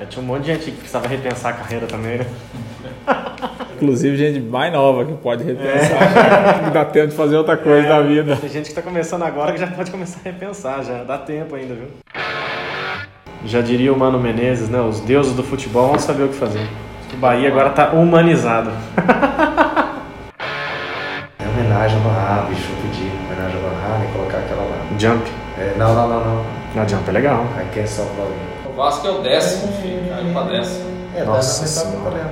É, tinha um monte de gente que precisava repensar a carreira também, né? Inclusive gente mais nova que pode repensar, que dá tempo de fazer outra coisa É, da vida. Tem gente que tá começando agora que já pode começar a repensar, já dá tempo ainda, viu? Já diria o Mano Menezes, né? Os deuses do futebol vão saber o que fazer. O Bahia agora tá humanizado. É homenagem ao Halen, bicho, eu pedi homenagem ao Van Halen, colocar aquela lá. Jump. É, não, não, não, não. Na Jump é legal. I can't stop loving. O Vasco é o décimo, filho. Caiu pra décimo. É, Nossa Senhora. problema.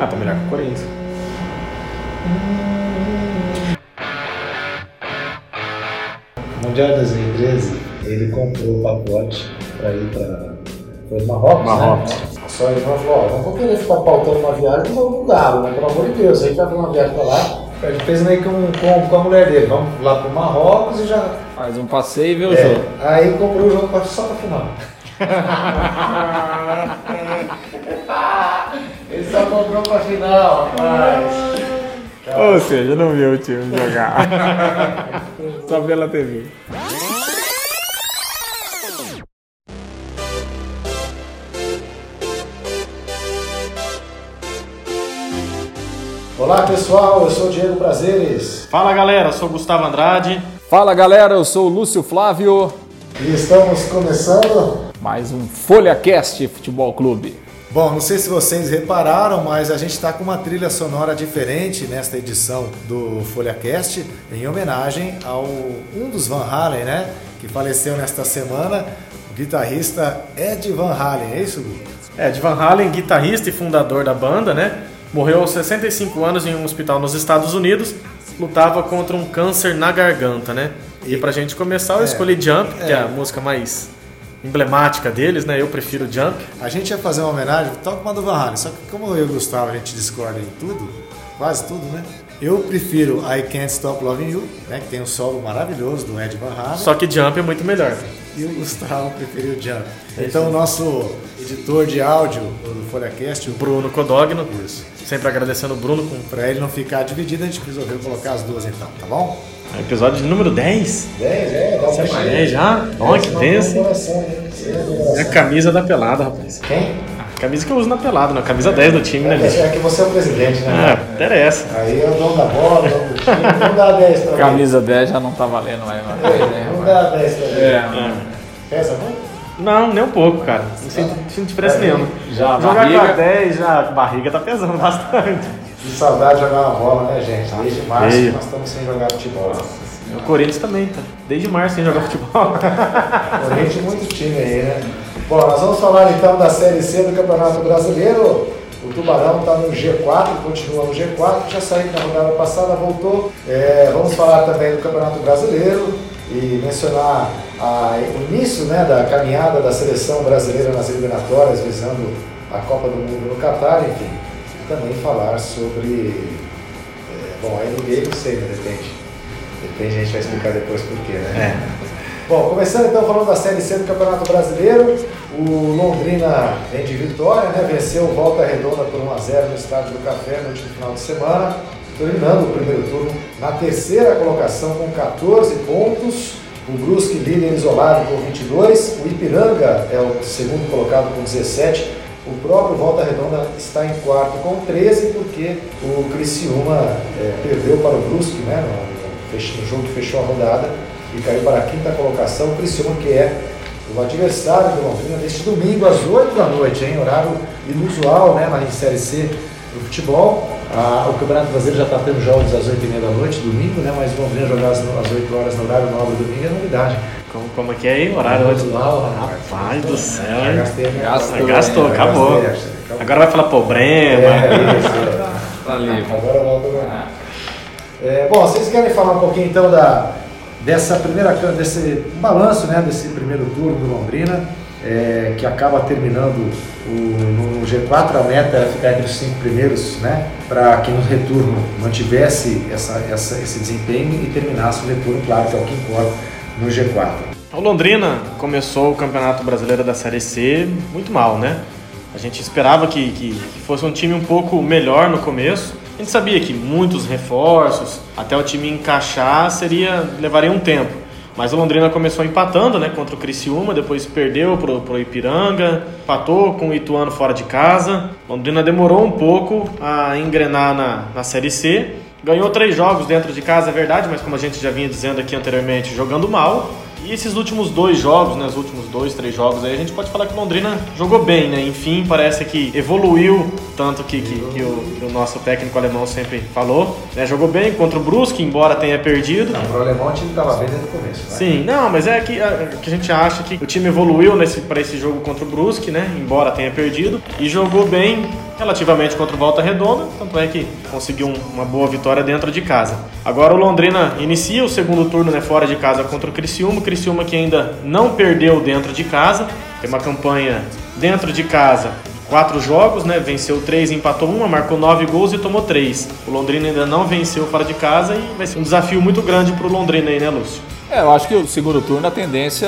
Ah, tá melhor que o Corinthians. Mundial de 2013, ele comprou o pacote pra ir pra. Foi no Marrocos, Marrocos. né? Só ele falou, ó, não vou querer ficar pautando uma viagem no no galo, né? Pelo amor de Deus, aí vai pra uma viagem pra lá. Ele fez meio que um com, com a mulher dele, vamos lá pro Marrocos e já. Faz um passeio e vê o É, jogo. aí comprou o jogo só pra final. ele só comprou pra final, rapaz. Ou seja, não viu o time jogar. Só pela TV. Olá pessoal, eu sou o Diego Prazeres Fala galera, eu sou o Gustavo Andrade. Fala galera, eu sou o Lúcio Flávio. e estamos começando. Mais um FolhaCast Futebol Clube. Bom, não sei se vocês repararam, mas a gente está com uma trilha sonora diferente nesta edição do FolhaCast, em homenagem ao um dos Van Halen, né? Que faleceu nesta semana, o guitarrista Ed Van Halen, é isso, Gu? É, Ed Van Halen, guitarrista e fundador da banda, né? Morreu aos 65 anos em um hospital nos Estados Unidos. Lutava contra um câncer na garganta, né? E pra gente começar, eu escolhi Jump, que é a música mais emblemática deles, né? Eu prefiro Jump. A gente ia fazer uma homenagem, toca uma do Van Halen, só que como eu e o Gustavo a gente discorda em tudo, quase tudo, né? Eu prefiro I Can't Stop Loving You, né? Que tem um solo maravilhoso do Ed Van Halen. Só que Jump é muito melhor. E o Gustavo preferiu Jump. Então o nosso editor de áudio do FolhaCast, o Bruno Codogno. Isso. Sempre agradecendo o Bruno com Para ele não ficar dividido, a gente resolveu colocar as duas então, tá bom? Episódio de número 10. 10, é, dá Você é 10 já? Olha que tenso. É a camisa da pelada, rapaz. Quem? A camisa que eu uso na pelada, na camisa 10 do time, né, bicho? É que você é o presidente, Ah, né? interessa. Aí é o dono da bola, o dono do time, não dá 10 pra mim. Camisa 10 já não tá valendo mais. É, Né? Não dá 10 pra mim. É, Pesa muito? Não, nem um pouco, cara. Não sinto, não sinto diferença nenhuma. Já Jogar barriga- com a 10, já a barriga tá pesando bastante. Que saudade de jogar uma bola, né, gente? Desde março feio. nós estamos sem jogar futebol. O Corinthians também, tá? Desde março sem jogar futebol. Corinthians muito time aí, né? Bom, nós vamos falar então da Série C do Campeonato Brasileiro. O Tubarão está no G4, continua no G4, já saiu na rodada passada, voltou. É, vamos falar também do Campeonato Brasileiro e mencionar a- o início né, da caminhada da seleção brasileira nas eliminatórias, visando a Copa do Mundo no Catar, enfim. Também falar sobre. é, bom, a NBA não sei, né? Depende. Depende, a gente vai explicar depois por quê, né? Bom, começando então falando da Série C do Campeonato Brasileiro, o Londrina vem de vitória, né? venceu Volta Redonda por 1x0 no Estádio do Café no último final de semana, terminando o primeiro turno na terceira colocação com 14 pontos. O Brusque líder isolado com 22, o Ipiranga é o segundo colocado com 17, o próprio Volta Redonda está em quarto com 13, porque o Criciúma eh, perdeu para o Brusque né, no, jogo que fechou a rodada e caiu para a quinta colocação. O Criciúma, que é o adversário do Londrina, neste domingo às 8 da noite, hein? horário inusual né, na Série C do futebol. Ah, o Campeonato Brasileiro já está tendo jogos às 8 e meia da noite, domingo, né? mas o Londrina jogar às, às 8 horas no horário nobre domingo é novidade. Como, é que é aí? Horário hoje? Rapaz. Do céu, Já gastei a minha Gastou. Gastou, Já acabou. gastei, acabou. Agora vai falar problema. É, isso, é. Tá ali. Agora volta a é, Bom, vocês querem falar um pouquinho então da, dessa primeira desse balanço né, desse primeiro turno do Londrina, é, que acaba terminando o, no G4, a meta era ficar entre os cinco primeiros, né? Para que no retorno mantivesse essa, essa, esse desempenho e terminasse o retorno, claro, que é o que importa no G4. O Londrina começou o Campeonato Brasileiro da Série C muito mal, né? A gente esperava que, que, que fosse um time um pouco melhor no começo. A gente sabia que muitos reforços, até o time encaixar, seria levaria um tempo. Mas o Londrina começou empatando, né, contra o Criciúma, depois perdeu pro Ipiranga, empatou com o Ituano fora de casa. Londrina demorou um pouco a engrenar na, na Série C. Ganhou três jogos dentro de casa, é verdade, mas como a gente já vinha dizendo aqui anteriormente, jogando mal. E esses últimos dois jogos, né, os últimos dois, três jogos aí, a gente pode falar que Londrina jogou bem, né? Enfim, parece que evoluiu, tanto que, que, que, o, que o, nosso técnico alemão sempre falou. Né? Jogou bem contra o Brusque, embora tenha perdido. Não, pro alemão o time estava bem desde o começo, né? Sim, não, mas é que a, que a gente acha que o time evoluiu para esse jogo contra o Brusque, né? Embora tenha perdido. E jogou bem relativamente contra o Volta Redonda, tanto é que conseguiu um, uma boa vitória dentro de casa. Agora o Londrina inicia o segundo turno né, fora de casa contra o Criciúma, Criciúma que ainda não perdeu dentro de casa, tem uma campanha dentro de casa quatro jogos, né? Venceu três, empatou uma, marcou nove gols e tomou três. O Londrina ainda não venceu fora de casa e vai ser um desafio muito grande para o Londrina aí, né, Lúcio? É, eu acho que o segundo turno a tendência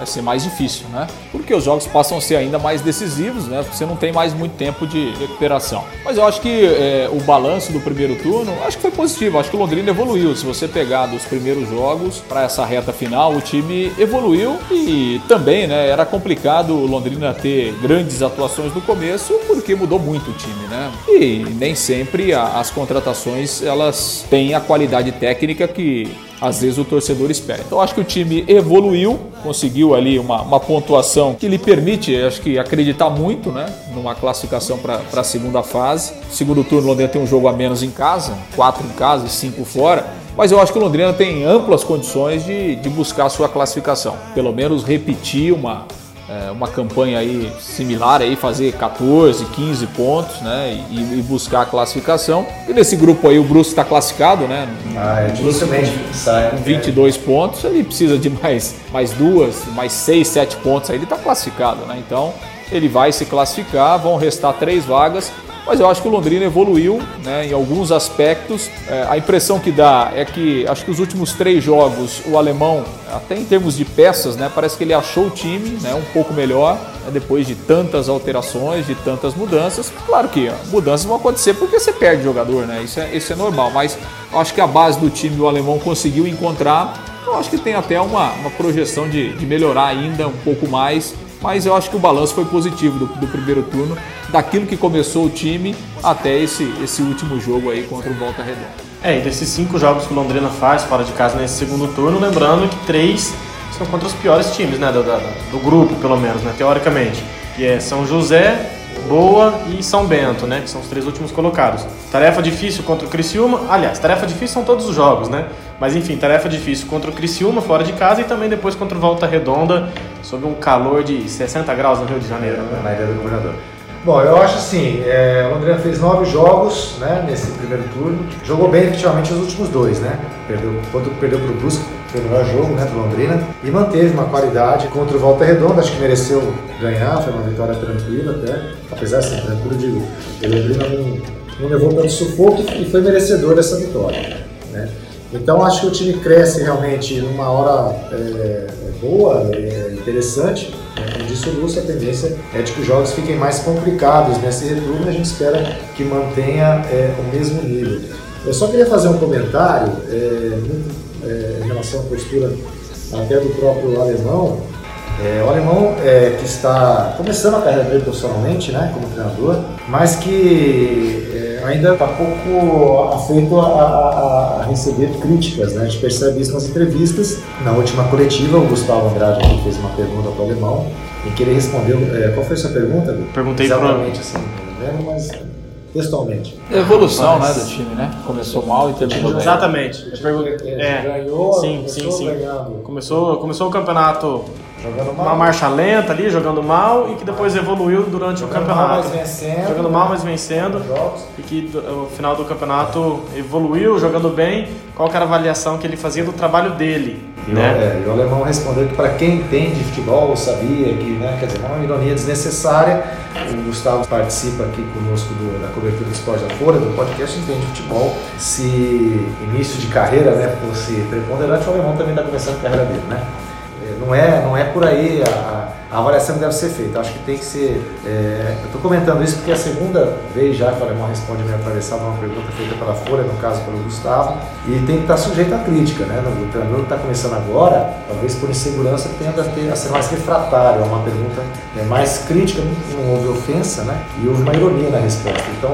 é ser mais difícil, né? Porque os jogos passam a ser ainda mais decisivos, né? Você não tem mais muito tempo de recuperação. Mas eu acho que é, o balanço do primeiro turno, acho que foi positivo. Acho que o Londrina evoluiu. Se você pegar dos primeiros jogos para essa reta final, o time evoluiu e também, né? Era complicado o Londrina ter grandes atuações no começo porque mudou muito o time, né? E nem sempre as contratações elas têm a qualidade técnica que às vezes o torcedor espera. Então acho que o time evoluiu, conseguiu ali uma, uma pontuação que lhe permite, acho que, acreditar muito né, numa classificação para a segunda fase. Segundo turno, o Londrina tem um jogo a menos em casa, quatro em casa e cinco fora. Mas eu acho que o Londrina tem amplas condições de, de buscar a sua classificação. Pelo menos repetir uma, é, uma campanha aí similar aí, fazer 14, 15 pontos, né? E, e buscar a classificação. E nesse grupo aí o Brusque está classificado, né? Ah, é dificilmente sai. Com 22 pontos, ele precisa de mais, mais duas, mais 6, 7 pontos aí, ele está classificado, né? Então ele vai se classificar, vão restar três vagas mas eu acho que o Londrina evoluiu né, em alguns aspectos. É, a impressão que dá é que acho que os últimos três jogos o alemão, até em termos de peças, né, parece que ele achou o time né, um pouco melhor né, depois de tantas alterações, de tantas mudanças. Claro que mudanças vão acontecer porque você perde jogador, né? Isso é, isso é normal. Mas acho que a base do time o alemão conseguiu encontrar. Eu acho que tem até uma, uma projeção de, de melhorar ainda um pouco mais mas eu acho que o balanço foi positivo do, do, primeiro turno, daquilo que começou o time até esse, esse último jogo aí contra o Volta Redonda. É, e desses cinco jogos que o Londrina faz fora de casa nesse segundo turno, lembrando que três são contra os piores times, né, do, do, do grupo, pelo menos, né, teoricamente, que é São José, Boa e São Bento, né? Que são os três últimos colocados. Tarefa difícil contra o Criciúma. Aliás, tarefa difícil são todos os jogos, né? Mas enfim, tarefa difícil contra o Criciúma fora de casa e também depois contra o Volta Redonda, sob um calor de 60 graus no Rio de Janeiro. Né? Na ilha do governador. Bom, eu acho assim, é, o Londrina fez nove jogos né, nesse primeiro turno, jogou bem efetivamente os últimos dois, né? Perdeu, quando perdeu para o Brusque, foi o melhor jogo né, do Londrina, e manteve uma qualidade contra o Volta Redonda, acho que mereceu ganhar, foi uma vitória tranquila até, apesar assim, tranquilo digo, o Londrina não, não levou tanto sufoco e foi merecedor dessa vitória. Né? Então acho que o time cresce realmente numa hora é, boa, é, interessante. Né? Como disse o Lúcio, a tendência é de que os jogos fiquem mais complicados nesse retorno a gente espera que mantenha é, o mesmo nível. Eu só queria fazer um comentário é, é, em relação à postura até do próprio alemão. É, o alemão que está começando a carreira dele profissionalmente, né, como treinador, mas que ainda está pouco afeito a, a, a, receber críticas, né? A gente percebe isso nas entrevistas. Na última coletiva, o Gustavo Andrade aqui fez uma pergunta para o alemão, em que ele respondeu. É, qual foi a sua pergunta? Perguntei Exatamente assim, não lembro, mas textualmente. Evolução né, do time, né? Começou mal e terminou bem. Exatamente. É, ganhou, sim, sim, sim. Começou, começou o campeonato. Uma marcha lenta ali, jogando mal, e que depois evoluiu durante jogando o campeonato. Mal, mas vencendo, jogando mal, mas vencendo. E que no final do campeonato evoluiu, jogando bem. Qual era a avaliação que ele fazia do trabalho dele? E, né? o, é, e o alemão respondeu que para quem entende futebol sabia que, né, quer dizer, não é uma ironia desnecessária. O Gustavo participa aqui conosco do, da cobertura do esporte da Folha, do podcast Entende Futebol. Se início de carreira né, fosse preponderante, o alemão também está começando a carreira dele, né? Não é, não é por aí a, a avaliação deve ser feita. Acho que tem que ser. É, eu estou comentando isso porque é a segunda vez já que o Alemão responde meio atravessado uma pergunta feita pela Folha, no caso pelo Gustavo, e tem que estar sujeito à crítica. Né? O treinador que está começando agora, talvez por insegurança, tenda a, ter, a ser mais refratário. É uma pergunta é, mais crítica, não houve ofensa, né? e houve uma ironia na resposta. Então,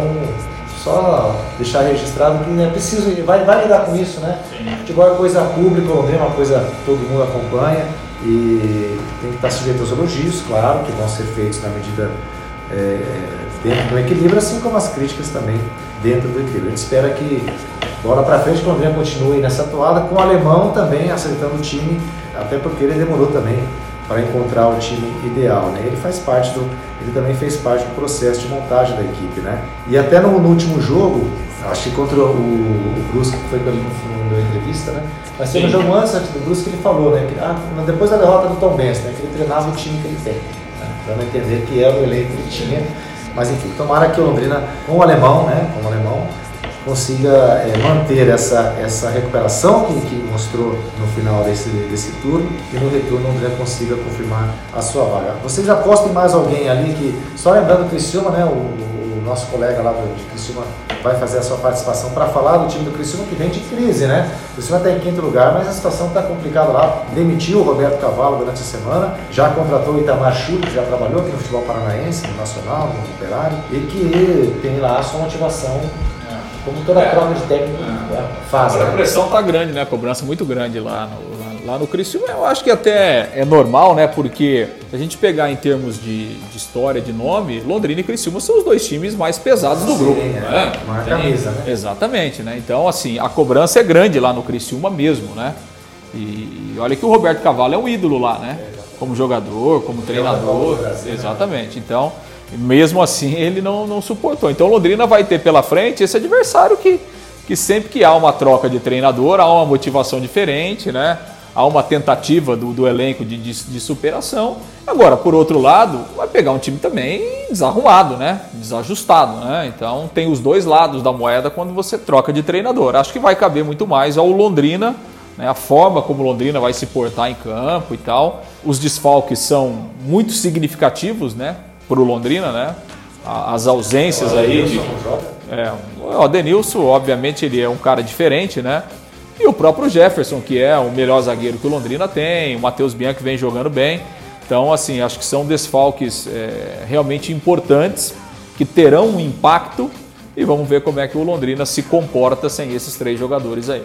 só deixar registrado que é preciso, vai, vai lidar com isso, né? Sim. Futebol é coisa pública, Londrina é uma coisa que todo mundo acompanha e tem que estar sujeito aos elogios, claro, que vão ser feitos na medida é, dentro do equilíbrio, assim como as críticas também dentro do equilíbrio. A gente espera que bola para frente, que o Londrina continue nessa toada, com o alemão também acertando o time, até porque ele demorou também para encontrar o time ideal. Né? Ele faz parte do, ele também fez parte do processo de montagem da equipe, né? E até no, no último jogo, acho que contra o, o Brusque, que foi pelo no, na entrevista, né? Mas teve um jogo antes do Brusque que ele falou, né? Que, ah, depois da derrota do Tom Benz, né? Que ele treinava o time que ele tem, né? dando a entender que era o elenco que ele tinha. Mas enfim, tomara que o Londrina, com o alemão, né? Com o alemão, consiga é, manter essa, essa recuperação que, que, mostrou no final desse, desse turno e no retorno o André consiga confirmar a sua vaga. Vocês já postem mais alguém ali que, só lembrando o Criciúma, né, o nosso colega lá do, Criciúma vai fazer a sua participação para falar do time do Criciúma que vem de crise, né? O Criciúma está em quinto lugar, mas a situação está complicada lá. Demitiu o Roberto Cavalo durante a semana, já contratou o Itamar Chuli, que já trabalhou aqui no futebol paranaense, no Nacional, no Operário, e que tem lá a sua motivação como toda é. troca de técnico é. faz. Agora né? a pressão tá grande, né? A cobrança muito grande lá no, lá, no Criciúma. Eu acho que até é normal, né? Porque se a gente pegar em termos de, de história, de nome, Londrina e Criciúma são os dois times mais pesados do Sim, grupo. É. Né? Uma camisa, né? Exatamente, né? Então, assim, a cobrança é grande lá no Criciúma mesmo, né? E, e olha que o Roberto Cavalo é um ídolo lá, né? Como jogador, como treinador. Né? exatamente. Então mesmo assim, ele não, não suportou. Então, Londrina vai ter pela frente esse adversário que, que sempre que há uma troca de treinador, há uma motivação diferente, né? Há uma tentativa do, do elenco de, de, de, superação. Agora, por outro lado, vai pegar um time também desarrumado, né? desajustado. Né? Então, tem os dois lados da moeda quando você troca de treinador. Acho que vai caber muito mais ao Londrina. Né, a forma como Londrina vai se portar em campo e tal. Os desfalques são muito significativos, né? para o Londrina, né? As ausências aí. De, é, o Denilson, obviamente, ele é um cara diferente, né? E o próprio Jefferson, que é o melhor zagueiro que o Londrina tem, o Matheus Bianchi vem jogando bem. Então, assim, acho que são desfalques é, realmente importantes que terão um impacto e vamos ver como é que o Londrina se comporta sem esses três jogadores aí.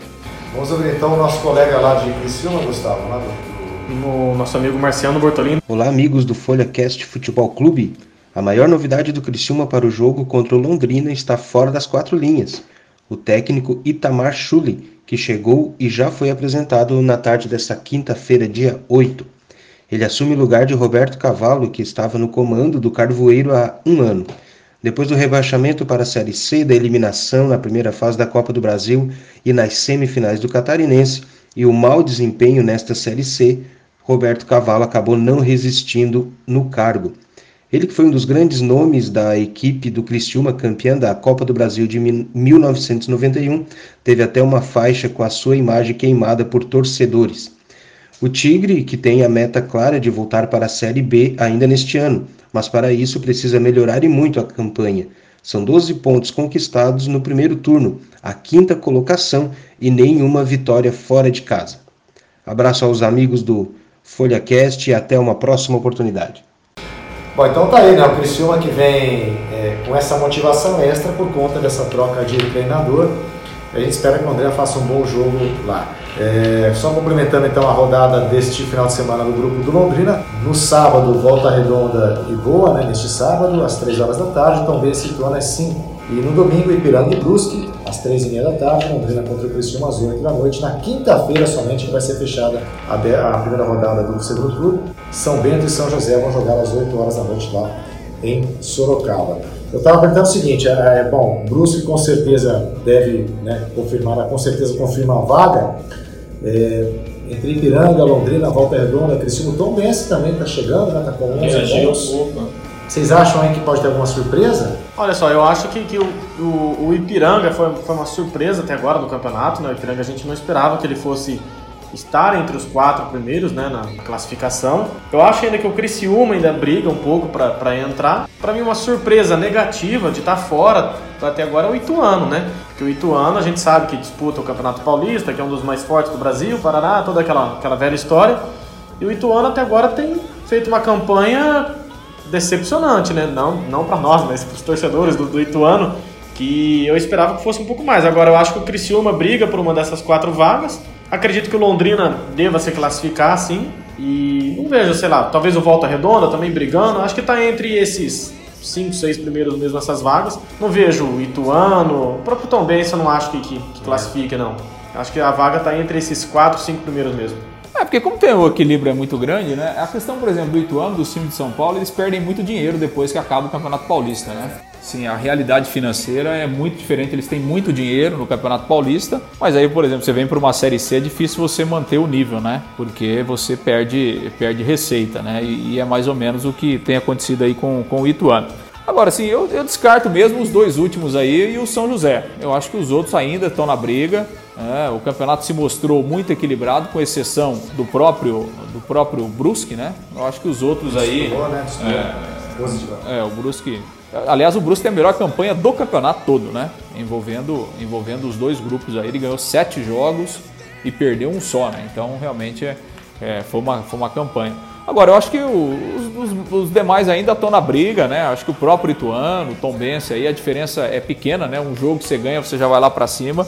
Vamos ouvir então o nosso colega lá de Criciúma, Gustavo, lá do no nosso amigo Marciano Bortolini. Olá, amigos do FolhaCast Futebol Clube. A maior novidade do Criciúma para o jogo contra o Londrina está fora das quatro linhas. O técnico Itamar Chuli, que chegou e já foi apresentado na tarde desta quinta-feira, dia 8. Ele assume o lugar de Roberto Cavalo, que estava no comando do Carvoeiro há um ano. Depois do rebaixamento para a Série C da eliminação na primeira fase da Copa do Brasil e nas semifinais do Catarinense, e o mau desempenho nesta Série C, Roberto Cavalo acabou não resistindo no cargo. Ele que foi um dos grandes nomes da equipe do Criciúma, campeã da Copa do Brasil de 1991, teve até uma faixa com a sua imagem queimada por torcedores. O Tigre, que tem a meta clara de voltar para a Série B ainda neste ano, mas para isso precisa melhorar e muito a campanha. São 12 pontos conquistados no primeiro turno, a quinta colocação e nenhuma vitória fora de casa. Abraço aos amigos do FolhaCast e até uma próxima oportunidade. Bom, então tá aí, né? O Criciúma que vem é, com essa motivação extra por conta dessa troca de treinador. A gente espera que o André faça um bom jogo lá. É, só complementando então a rodada deste final de semana do grupo do Londrina. No sábado, volta redonda e boa, né? Neste sábado, às 3 horas da tarde, então B se torna às 5. E no domingo, Ipiranga e Brusque, às 3h30 da tarde, Londrina contra o Criciúma às 8 da noite. Na quinta-feira somente vai ser fechada a, primeira rodada do segundo turno. São Bento e São José vão jogar às 8 horas da noite lá em Sorocaba. Eu estava perguntando o seguinte, é, é, bom, Brusque com certeza deve né, confirmar, com certeza confirma a vaga. É, entre Ipiranga, Londrina, Volta Redonda, Criciúma, Tom Bense também está chegando, está né, com 11 pontos. Vocês acham aí que pode ter alguma surpresa? Olha só, eu acho que, que o, o, o, Ipiranga foi, foi uma surpresa até agora no campeonato. Né? O Ipiranga a gente não esperava que ele fosse estar entre os quatro primeiros né, na classificação. Eu acho ainda que o Criciúma ainda briga um pouco para entrar. Para mim, uma surpresa negativa de estar tá fora até agora é o Ituano, né? Que o Ituano a gente sabe que disputa o Campeonato Paulista, que é um dos mais fortes do Brasil, Paraná, toda aquela, aquela velha história. E o Ituano até agora tem feito uma campanha decepcionante, né? Não, não para nós, mas para os torcedores do, do Ituano, que eu esperava que fosse um pouco mais. Agora eu acho que o Criciúma briga por uma dessas quatro vagas. Acredito que o Londrina deva se classificar, sim. E não vejo, sei lá, talvez o Volta Redonda também brigando. Acho que está entre esses cinco, seis primeiros mesmo nessas vagas. Não vejo o Ituano, o próprio Tom Benz eu não acho que, que, que classifique, não. Acho que a vaga está entre esses quatro, cinco primeiros mesmo. É, porque como tem o equilíbrio é muito grande, né? A questão, por exemplo, do Ituano, do time de São Paulo, eles perdem muito dinheiro depois que acaba o Campeonato Paulista, né? Sim, a realidade financeira é muito diferente. Eles têm muito dinheiro no Campeonato Paulista, mas aí, por exemplo, você vem para uma Série C, é difícil você manter o nível, né? Porque você perde, perde receita, né? E, e é mais ou menos o que tem acontecido aí com, com o Ituano. Agora, sim, eu, eu descarto mesmo os dois últimos aí e o São José. Eu acho que os outros ainda estão na briga. É, o campeonato se mostrou muito equilibrado, com exceção do próprio, do próprio Brusque, né? Eu acho que os outros aí. né? É, é, o Brusque. Aliás, o Brusque tem a melhor campanha do campeonato todo, né? Envolvendo, envolvendo os dois grupos aí. Ele ganhou sete jogos e perdeu um só, né? Então, realmente, é, é, foi, uma, foi uma campanha. Agora, eu acho que os, os, os, demais ainda estão na briga, né? Acho que o próprio Ituano, o Tom Bense aí, a diferença é pequena, né? Um jogo que você ganha, você já vai lá para cima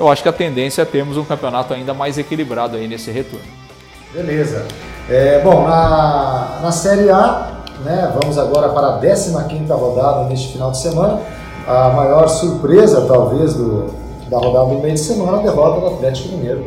eu acho que a tendência é termos um campeonato ainda mais equilibrado aí nesse retorno. Beleza. É, bom, na, na Série A, né, vamos agora para a 15 rodada neste final de semana. A maior surpresa, talvez, do, da rodada do meio de semana, a derrota do Atlético Mineiro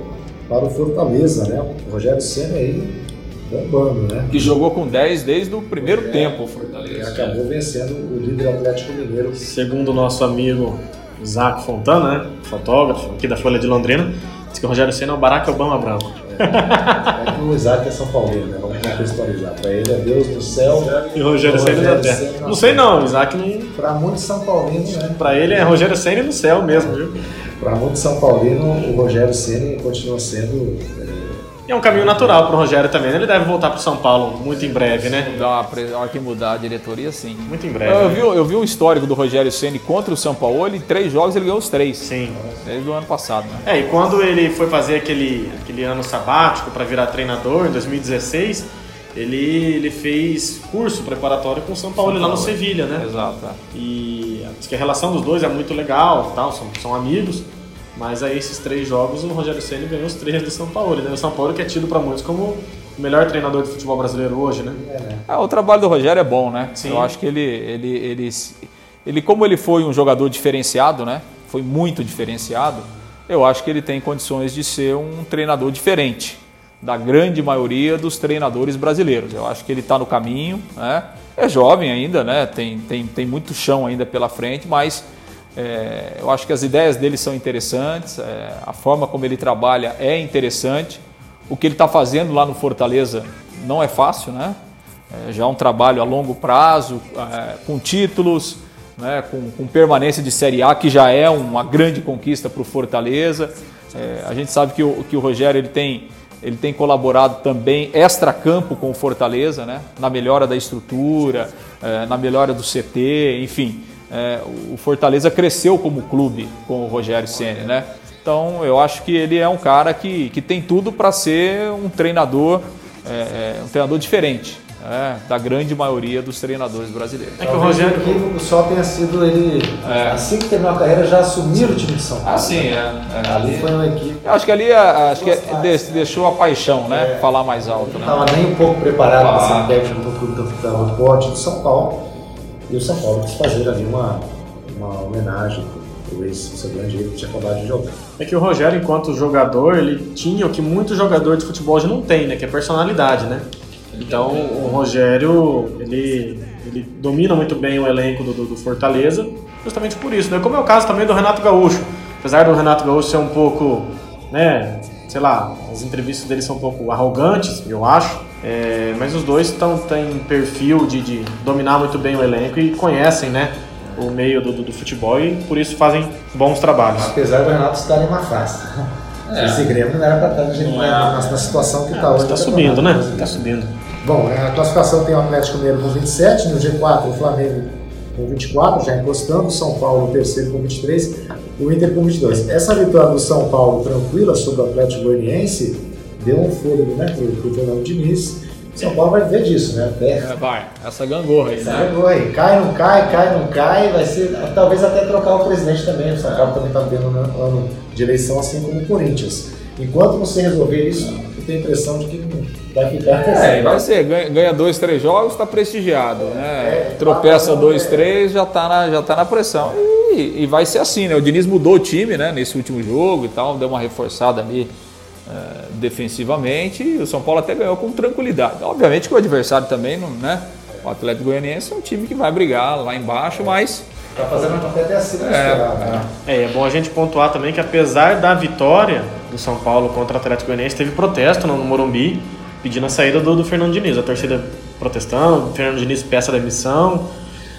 para o Fortaleza, né? O Rogério Senna aí bombando, né? Que jogou com 10 desde o primeiro é, tempo, Fortaleza. acabou vencendo o líder Atlético Mineiro. Segundo o nosso amigo Isaac Fontana, né? fotógrafo aqui da Folha de Londrina, diz que o Rogério Senna é o Barack Obama branco. É, é que o Isaac é São Paulino, né? Vamos contextualizar. Para ele é Deus do céu e o Rogério Senna é da terra. Não sei não, Isaac não. Para muitos São Paulinos, né? Para ele é Rogério Senna no céu mesmo, viu? Para muitos São Paulinos, o Rogério Senna continua sendo e é um caminho natural para o Rogério também. Né? Ele deve voltar para São Paulo muito em breve, né? Mudar a hora que mudar a diretoria, sim. Muito em breve. Eu, né? vi, eu vi um histórico do Rogério Ceni contra o São Paulo. Em três jogos ele ganhou os três. Sim. Desde o ano passado. Né? É, e quando ele foi fazer aquele, aquele ano sabático para virar treinador, em 2016, ele, ele fez curso preparatório com o São Paulo, São Paulo lá no Sevilha, né? Exato. É. E diz que a relação dos dois é muito legal, tal, são, são amigos. Mas aí esses três jogos o Rogério Ceni ganhou os três do São Paulo, né? O São Paulo que é tido para muitos como o melhor treinador de futebol brasileiro hoje, né? É, o trabalho do Rogério é bom, né? Sim. Eu acho que ele, ele, ele, ele, como ele foi um jogador diferenciado, né? Foi muito diferenciado. Eu acho que ele tem condições de ser um treinador diferente da grande maioria dos treinadores brasileiros. Eu acho que ele está no caminho, né? É jovem ainda, né? Tem, tem, tem muito chão ainda pela frente, mas é, eu acho que as ideias dele são interessantes, é, a forma como ele trabalha é interessante. O que ele está fazendo lá no Fortaleza não é fácil, né? É, já é um trabalho a longo prazo, é, com títulos, né? com, com, permanência de Série A, que já é uma grande conquista para o Fortaleza. É, a gente sabe que o, que o Rogério ele tem, ele tem colaborado também extra-campo com o Fortaleza, né? na melhora da estrutura, na melhora do CT, enfim é, o Fortaleza cresceu como clube com o Rogério Ceni, né? Então eu acho que ele é um cara que, que tem tudo para ser um treinador, é, é, um treinador diferente. É, da grande maioria dos treinadores brasileiros. É que o Rogério o só tenha sido ele, é. assim que terminou a carreira, já assumir o time de São Paulo. Ah, sim, é. é. Ali foi uma equipe. Acho que ali acho que deixou a paixão, né? Falar mais alto. Não estava né? nem um pouco preparado ah. para ser técnico do clube do Porte de São Paulo. E o São Paulo quis fazer ali uma, uma homenagem o ex grande que tinha acabado de jogar. É que o Rogério, enquanto jogador, ele tinha o que muito jogador de futebol hoje não tem, né? Que é personalidade, né? Então o Rogério, ele, ele domina muito bem o elenco do, do, Fortaleza, justamente por isso, né? Como é o caso também do Renato Gaúcho. Apesar do Renato Gaúcho ser um pouco, né? Sei lá, as entrevistas dele são um pouco arrogantes, eu acho. É, mas os dois tão, têm perfil de, de, dominar muito bem o elenco e conhecem né, o meio do, do, do, futebol e por isso fazem bons trabalhos. Apesar do Renato estar em uma fase. É. Esse Grêmio não era para estar na, na, na, situação que está hoje. Está subindo, né? Está subindo. Bom, a classificação tem o Atlético Mineiro com 27, no G4 o Flamengo com 24, já encostando, o São Paulo terceiro com 23, o Inter com 22. Essa vitória do São Paulo tranquila sobre o Atlético Goianiense deu um fôlego né, para o Fernando Diniz. São Paulo vai ver disso, né? É, vai, essa gangorra aí, essa né? gangorra aí. Cai, não cai, cai, não cai. Vai ser, talvez até trocar o presidente também. O São Paulo também está vendo um ano de eleição, assim como o Corinthians. Enquanto você resolver isso, eu tenho a impressão de que vai ficar. É, vai ser, ganha, ganha dois, três jogos, está prestigiado, né? É, Tropeça dois, três, já está na, já tá na pressão. E, e, vai ser assim, né? O Diniz mudou o time, né? Nesse último jogo e tal, deu uma reforçada ali uh, defensivamente. E o São Paulo até ganhou com tranquilidade. Obviamente que o adversário também, não, né? O Atlético Goianiense é um time que vai brigar lá embaixo, mas Tá fazendo até acima é, né? é, é bom a gente pontuar também que apesar da vitória do São Paulo contra o Atlético Goianiense, teve protesto no Morumbi pedindo a saída do, do Fernando Diniz. A torcida protestando, o Fernando Diniz peça a demissão.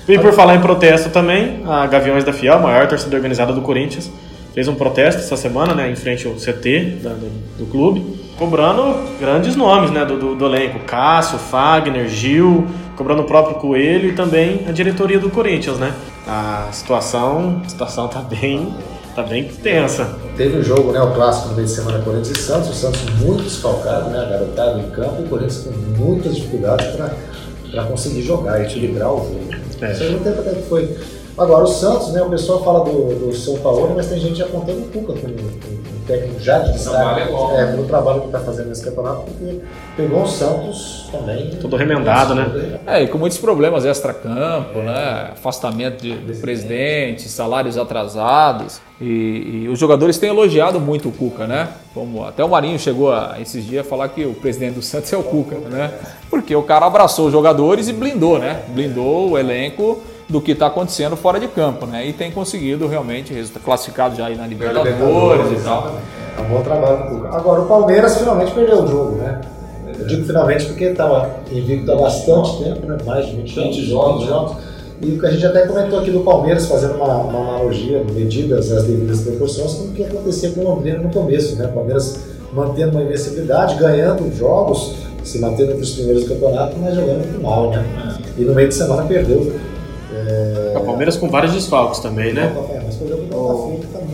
E por falar em protesto também, a Gaviões da Fiel, a maior torcida organizada do Corinthians, fez um protesto essa semana, né, em frente ao CT da, do, do, clube, cobrando grandes nomes, né, do, do, do, elenco, Cássio, Fagner, Gil, cobrando o próprio Coelho e também a diretoria do Corinthians, né. A situação, a situação tá bem, tá bem tensa. Teve o um jogo, né, o clássico no meio de semana Corinthians e Santos, o Santos muito desfalcado, né, garotado em campo, e o Corinthians com muitas dificuldades para conseguir jogar, equilibrar o jogo. É. Isso aí tempo até que foi Agora, o Santos, né, o pessoal fala do, do São Paulo, mas tem gente apontando o Cuca como um técnico já de destaque é, pelo trabalho que está fazendo nesse campeonato, porque pegou o Santos também. Tudo remendado, né? É, e com muitos problemas extra-campo, né? Afastamento de, do presidente, salários atrasados. E, e, os jogadores têm elogiado muito o Cuca, né? Como até o Marinho chegou a, esses dias a falar que o presidente do Santos é o Cuca, né? Porque o cara abraçou os jogadores e blindou, né? Blindou o elenco do que está acontecendo fora de campo, né? E tem conseguido realmente classificado já aí na Libertadores, Libertadores e tal. É um bom trabalho. Agora o Palmeiras finalmente perdeu o jogo, né? Eu digo finalmente porque estava invicto há bastante tempo, né? Mais de 20, 20 jogos, jogos. E o que a gente até comentou aqui do Palmeiras, fazendo uma, uma analogia, medidas as devidas proporções, com o que acontecia com o Londrina no começo, né? O Palmeiras mantendo uma invencibilidade, ganhando jogos, se mantendo entre os primeiros do campeonato, mas jogando muito mal, né? E no meio de semana perdeu é... O Palmeiras com vários desfalques também, né?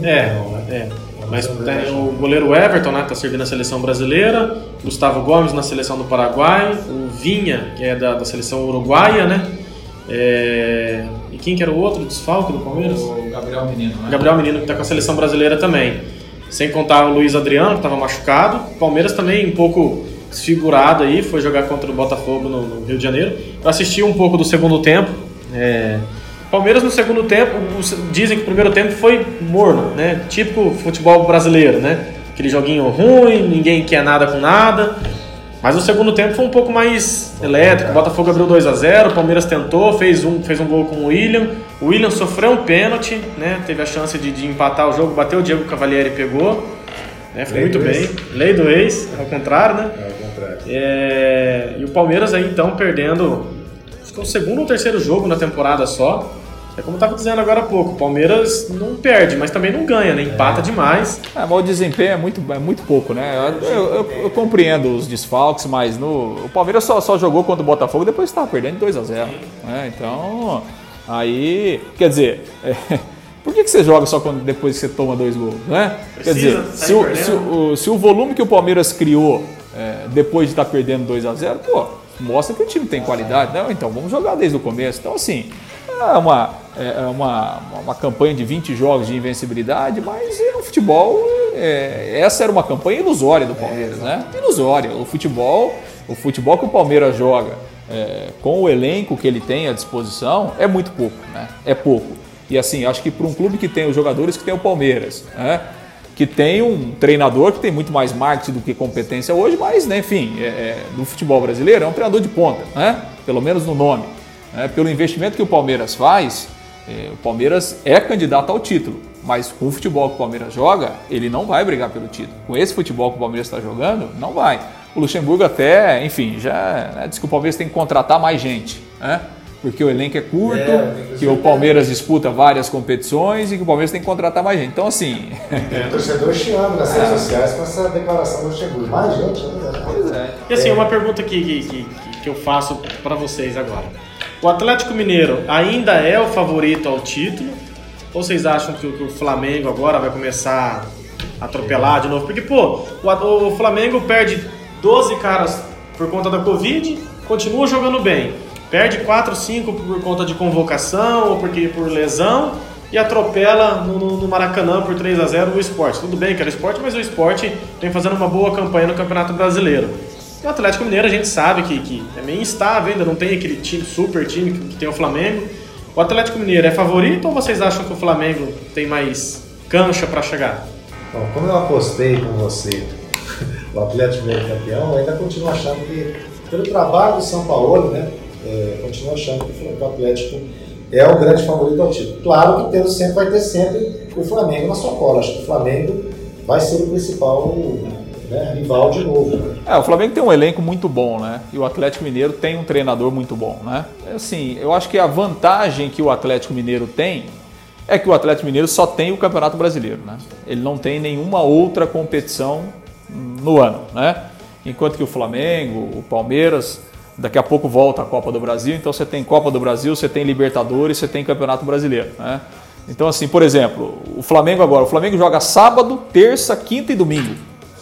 É, é. Mas tem o goleiro Everton, né? Tá servindo a seleção brasileira. Gustavo Gomes na seleção do Paraguai. O Vinha, que é da, da seleção uruguaia, né? É... E quem que era o outro desfalque do Palmeiras? O Gabriel Menino, né? Gabriel Menino, que tá com a seleção brasileira também. Sem contar o Luiz Adriano, que estava machucado. O Palmeiras também um pouco desfigurado aí, foi jogar contra o Botafogo no, no Rio de Janeiro. Eu assisti um pouco do segundo tempo, é, Palmeiras no segundo tempo, dizem que o primeiro tempo foi morno, né? Típico futebol brasileiro, né? Aquele joguinho ruim, ninguém quer nada com nada. Mas o segundo tempo foi um pouco mais elétrico. O Botafogo abriu 2 a 0 o Palmeiras tentou, fez um, fez um gol com o William. O William sofreu um pênalti, né? Teve a chance de, de empatar o jogo, bateu o Diego Cavalieri e pegou. Né? Foi muito bem. Lei do ex, ao contrário, né? É, ao contrário. É... E o Palmeiras aí então perdendo acho que o segundo ou terceiro jogo na temporada só. É como eu estava dizendo agora há pouco, o Palmeiras não perde, mas também não ganha, né? Empata é. demais. É, mas o desempenho é muito, é muito pouco, né? Eu, eu, eu, eu compreendo os desfalques, mas no, o Palmeiras só, só jogou contra o Botafogo depois estava perdendo 2 a 0 né? Então, aí, quer dizer, é, por que, que você joga só quando, depois que você toma dois gols, né? Precisa, quer dizer, se o, se, o, se o volume que o Palmeiras criou é, depois de estar tá perdendo 2 a 0 pô, mostra que o time tem qualidade. Não, então vamos jogar desde o começo. Então, assim, é uma, é uma, uma campanha de 20 jogos de invencibilidade, mas no futebol, é, essa era uma campanha ilusória do Palmeiras, né? Ilusória. O futebol, o futebol que o Palmeiras joga é, com o elenco que ele tem à disposição é muito pouco, né? É pouco. E assim, acho que para um clube que tem os jogadores que tem o Palmeiras, né? Que tem um treinador que tem muito mais marketing do que competência hoje, mas, né, enfim, é, é, no futebol brasileiro é um treinador de ponta, né? pelo menos no nome. Né? Pelo investimento que o Palmeiras faz, é, o Palmeiras é candidato ao título, mas com o futebol que o Palmeiras joga, ele não vai brigar pelo título. Com esse futebol que o Palmeiras está jogando, não vai. O Luxemburgo até, enfim, já né, diz que o Palmeiras tem que contratar mais gente. Né? Porque o elenco é curto, É, que o Palmeiras disputa várias competições e que o Palmeiras tem que contratar mais gente. Então, assim, Tem torcedor chiando nas redes sociais com essa declaração do Luxemburgo. Mais gente ainda, né? pois é. E assim, uma pergunta que, que, que, que eu faço para vocês agora. O Atlético Mineiro ainda é o favorito ao título? Ou vocês acham que, o- que o Flamengo agora vai começar a atropelar de novo? Porque, pô, o, o Flamengo perde 12 caras por conta da Covid, continua jogando bem. Perde 4, 5 por conta de convocação ou porque por lesão e atropela no, no- no Maracanã por 3 a 0 o esporte. Tudo bem que era esporte, mas o esporte vem fazendo uma boa campanha no Campeonato Brasileiro. E o Atlético Mineiro a gente sabe que, que é meio instável ainda, não tem aquele time, super time que tem o Flamengo. O Atlético Mineiro é favorito ou vocês acham que o Flamengo tem mais cancha para chegar? Bom, como eu apostei com você o Atlético Mineiro campeão, eu ainda continuo achando que, pelo trabalho do São Paulo, né, é, continuo achando que o Atlético é o grande favorito ao título. Claro que tendo sempre, vai ter sempre o Flamengo na sua cola. Acho que o Flamengo vai ser o principal né, rival de novo. É, o Flamengo tem um elenco muito bom, né? E o Atlético Mineiro tem um treinador muito bom, né? Assim, eu acho que a vantagem que o Atlético Mineiro tem é que o Atlético Mineiro só tem o Campeonato Brasileiro, né? Ele não tem nenhuma outra competição no ano, né? Enquanto que o Flamengo, o Palmeiras, daqui a pouco volta a Copa do Brasil, então você tem Copa do Brasil, você tem Libertadores, você tem Campeonato Brasileiro, né? Então assim, por exemplo, o Flamengo agora, o Flamengo joga sábado, terça, quinta e domingo.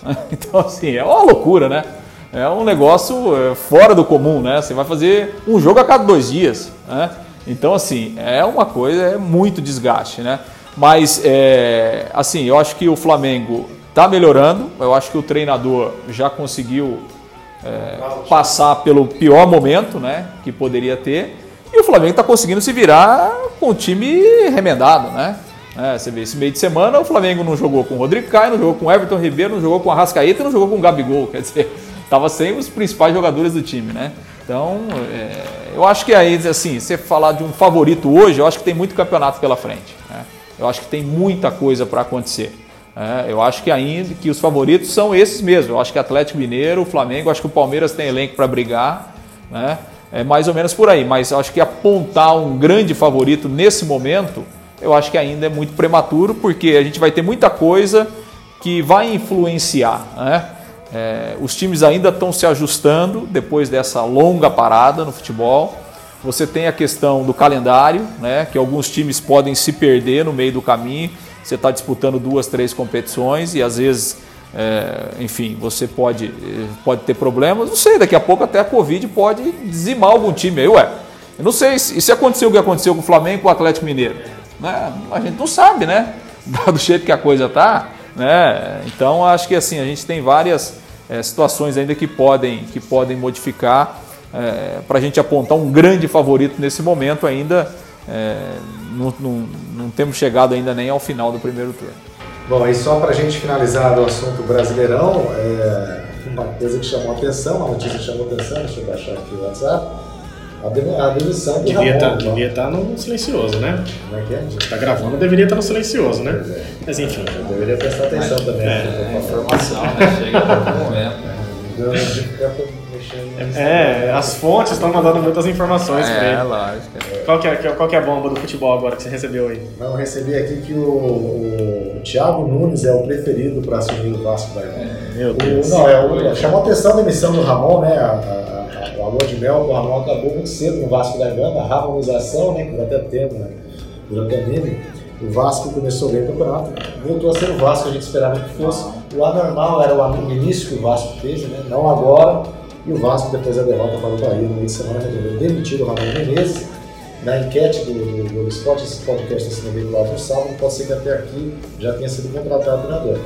Então, assim, é uma loucura, né? É um negócio é, fora do comum, né? Você vai fazer um jogo a cada dois dias, né? Então, assim, é uma coisa, é muito desgaste, né? Mas, é, assim, eu acho que o Flamengo está melhorando. Eu acho que o treinador já conseguiu é, passar pelo pior momento, né? Que poderia ter. E o Flamengo está conseguindo se virar com o time remendado, né? É, você vê, esse meio de semana o Flamengo não jogou com o Rodrigo Caio, não jogou com o Everton Ribeiro, não jogou com o Arrascaeta e não jogou com o Gabigol. Quer dizer, estava sem os principais jogadores do time, né? Então, é, eu acho que aí, assim, você falar de um favorito hoje, eu acho que tem muito campeonato pela frente. Né? Eu acho que tem muita coisa para acontecer. É, eu acho que ainda que os favoritos são esses mesmo. Eu acho que Atlético Mineiro, Flamengo, acho que o Palmeiras tem elenco para brigar. Né? É mais ou menos por aí. Mas acho que apontar um grande favorito nesse momento, eu acho que ainda é muito prematuro, porque a gente vai ter muita coisa que vai influenciar. Né? É, os times ainda estão se ajustando depois dessa longa parada no futebol. Você tem a questão do calendário, né, que alguns times podem se perder no meio do caminho. Você está disputando duas, três competições e às vezes, é, enfim, você pode, pode ter problemas. Não sei, daqui a pouco até a Covid pode dizimar algum time aí, ué. Eu não sei se, se aconteceu o que aconteceu com o Flamengo e com o Atlético Mineiro. Né? A gente não sabe, né? Do jeito que a coisa tá. Né? Então acho que assim, a gente tem várias é, situações ainda que podem, que podem modificar é, para a gente apontar um grande favorito nesse momento ainda. É, não, não, não, temos chegado ainda nem ao final do primeiro turno. Bom, e só para a gente finalizar o assunto brasileirão, é, uma coisa que chamou a atenção, uma notícia que chamou a atenção, deixa eu baixar aqui o WhatsApp, a demissão do devia Ramon. Tá, devia estar tá no silencioso, né? Como é que é? A gente tá gravando, deveria estar tá no silencioso, né? É. Mas enfim. Eu deveria prestar atenção também. É, informação, né? Chega em algum momento. Eu no É, as fontes estão mandando muitas informações pra ele. lógico. Qual que, é, qual que é a bomba do futebol agora que você recebeu aí? Não, eu recebi aqui que o, o, Thiago Nunes é o preferido para assumir o Vasco da Gama. Meu O- não, é, o, chamou a atenção a demissão do Ramon, né? A, a, a, o alô de mel do Ramon acabou muito cedo no Vasco da Gama, a harmonização, né? Que vai até tempo, né? Durante a meme. O Vasco começou bem o campeonato, voltou a ser o Vasco que a gente esperava que fosse. O anormal era o início que o Vasco fez, né? Não agora. E o Vasco, depois da derrota para o Bahia no meio de semana, resolveu demitir o Ramon Menezes. Na enquete do, do, do Esporte, esse podcast está sendo veiculado no sábado, pode ser que até aqui já tenha sido contratado o treinador.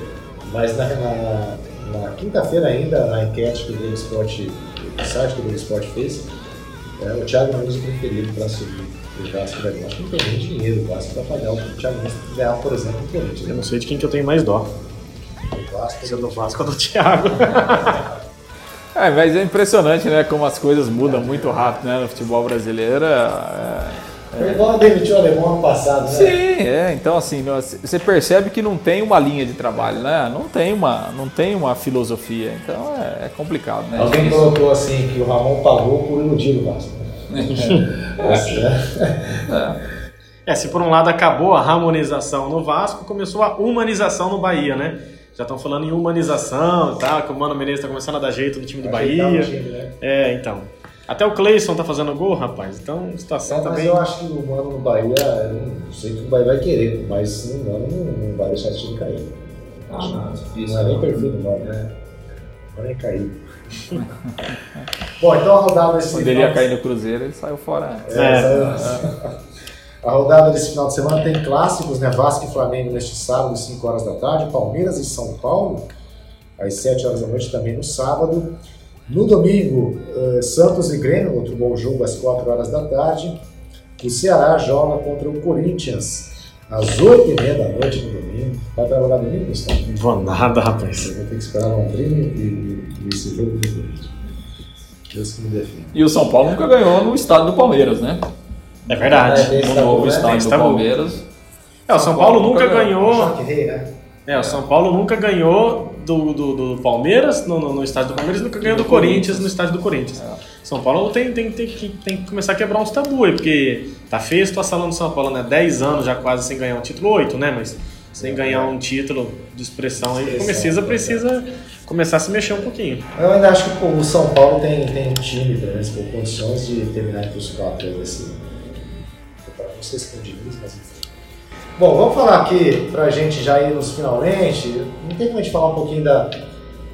Mas na, na, na quinta-feira ainda, na enquete que o Globo Esporte, o site que o Globo Esporte fez, é, o Thiago Nunes é preferido para subir o Vasco da Gama. Acho que não tem nem dinheiro o Vasco para pagar o Thiago Nunes ganhar, por exemplo, o Corinthians. Eu né? não sei de quem que eu tenho mais dó. O Vasco, Se é do Vasco ou do Thiago. É, mas é impressionante, né? Como as coisas mudam muito rápido, né? No futebol brasileiro. É, Foi igual a demitiu o alemão ano passado, né? Sim, é. Então, assim, você percebe que não tem uma linha de trabalho, né? Não tem uma, não tem uma filosofia. Então, é, é complicado, né? Alguém colocou assim que o Ramon pagou por iludir o Vasco. É, se por um lado acabou a harmonização no Vasco, começou a humanização no Bahia, né? Já estão falando em humanização e tal, que o Mano Menezes está começando a dar jeito no time do Bahia. Time, né? É, então. Até o Cleison tá fazendo gol, rapaz. Então a situação É, tá mas bem. eu acho que o Mano no Bahia, eu não sei que o Bahia vai querer, mas não Mano não, não vai deixar esse time cair. Ah, não, difícil. Não é nem perfil do Mano, né? É cair. Bom, então a rodada desse Quando ele ia cair no Cruzeiro, ele saiu fora. É, É. essa- A rodada desse final de semana tem clássicos, né? Vasco e Flamengo neste sábado, às 5 horas da tarde. Palmeiras e São Paulo, às 7 horas da noite, também no sábado. No domingo, eh, Santos e Grêmio, outro bom jogo, às 4 horas da tarde. O Ceará joga contra o Corinthians, às 8 e meia da noite no domingo. Vai trabalhar domingo, Gustavo? Não vou nada, rapaz. Eu vou ter que esperar Londrina e, e, e esse jogo do Corinthians. Deus que me defenda. E o São Paulo nunca ganhou no estádio do Palmeiras, né? É verdade. É, No tabu, novo né? estádio do tabu. Palmeiras. É, o São Paulo nunca ganhou. Né? É, o São Paulo nunca ganhou do, do, do Palmeiras, no, no, no estádio do Palmeiras, e nunca ganhou do Corinthians no estádio do Corinthians. São Paulo tem, tem, tem, que, tem que começar a quebrar uns tabu aí, porque tá feio a situação lá no São Paulo, né? 10 anos já quase sem ganhar um título, 8, né? Mas sem ganhar um título de expressão aí, precisa, precisa começar a se mexer um pouquinho. Eu ainda acho que o São Paulo tem, tem um time, pelo menos, com condições de terminar entre os quatro desse. Não se com Diniz, mas. Bom, vamos falar aqui pra gente já ir nos finalmente. Não tem como a gente falar um pouquinho da,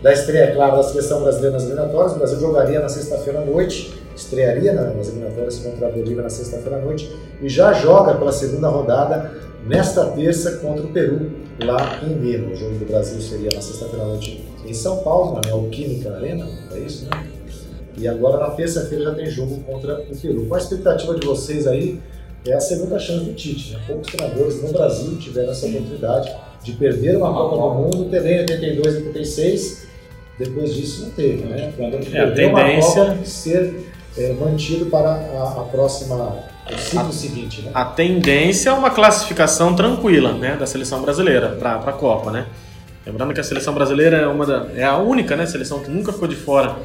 da estreia, claro, da seleção brasileira nas eliminatórias. O Brasil jogaria na sexta-feira à noite, estrearia na- nas eliminatórias contra a Bolívia na sexta-feira à noite e já joga pela segunda rodada nesta terça contra o Peru, lá em Lima. O jogo do Brasil seria na sexta-feira à noite em São Paulo, na Neoquímica Arena, é isso, né? E agora na terça-feira já tem jogo contra o Peru. Qual a expectativa de vocês aí? É a segunda chance do Tite. Né? Poucos treinadores no Brasil tiveram essa oportunidade de perder uma Copa do Mundo, teve em 82 e 86. Depois disso não teve, né? O treinador que É, a perdeu tendência- uma Copa ser é, mantido para a, a próxima, o ciclo seguinte, né? A tendência é uma classificação tranquila, né, da seleção brasileira para a Copa, né? Lembrando que a seleção brasileira é uma da, é a única, né, seleção que nunca ficou de fora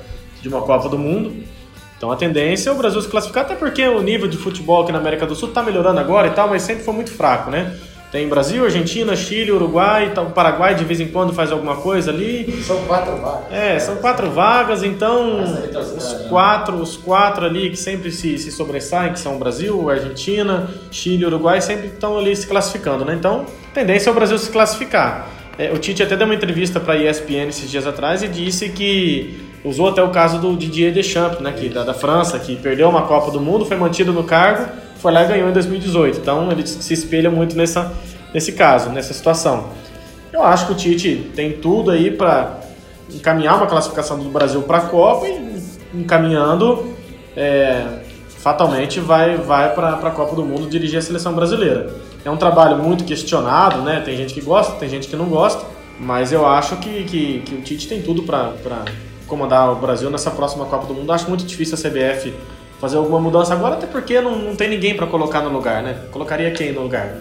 de uma Copa do Mundo. Então a tendência é o Brasil se classificar, até porque o nível de futebol aqui na América do Sul está melhorando agora e tal, mas sempre foi muito fraco, né? Tem Brasil, Argentina, Chile, Uruguai, tá- o Paraguai de vez em quando faz alguma coisa ali. São quatro vagas. É, são quatro vagas, então os quatro, os quatro ali que sempre se, se sobressaem, que são o Brasil, Argentina, Chile, Uruguai, sempre estão ali se classificando, né? Então, tendência é o Brasil se classificar. É, o Tite até deu uma entrevista para a ESPN esses dias atrás e disse que usou até o caso do Didier Deschamps, né, que, da, da França, que perdeu uma Copa do Mundo, foi mantido no cargo, foi lá e ganhou em 2018. Então, ele se espelha muito nessa, nesse caso, nessa situação. Eu acho que o Tite tem tudo aí para encaminhar uma classificação do Brasil para a Copa e encaminhando, é, fatalmente vai, vai para a Copa do Mundo dirigir a seleção brasileira. É um trabalho muito questionado, né? Tem gente que gosta, tem gente que não gosta, mas eu acho que, que, que o Tite tem tudo para comandar o Brasil nessa próxima Copa do Mundo. Acho muito difícil a CBF fazer alguma mudança agora, até porque não, não tem ninguém para colocar no lugar, né? Colocaria quem no lugar?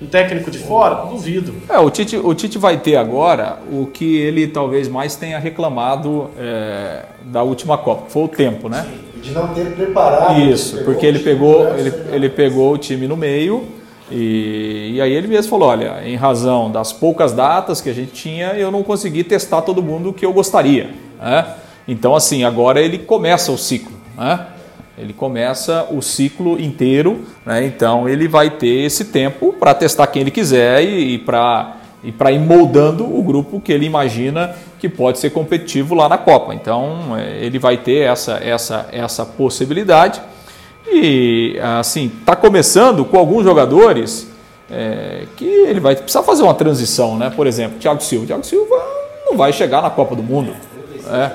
Um técnico de fora? Duvido. É, o Tite, o Tite vai ter agora o que ele talvez mais tenha reclamado é, da última Copa, que foi o tempo, né? De não ter preparado. Isso, porque ele pegou, ele, ele pegou o time no meio e, e aí ele mesmo falou, olha, em razão das poucas datas que a gente tinha, eu não consegui testar todo mundo que eu gostaria. Né? Então assim, agora ele começa o ciclo, né? Ele começa o ciclo inteiro, né? então ele vai ter esse tempo para testar quem ele quiser e, e para e para ir moldando o grupo que ele imagina que pode ser competitivo lá na Copa. Então é, ele vai ter essa, essa, essa possibilidade e assim está começando com alguns jogadores é, que ele vai precisar fazer uma transição, né? Por exemplo, Thiago Silva. Thiago Silva não vai chegar na Copa do Mundo. Né?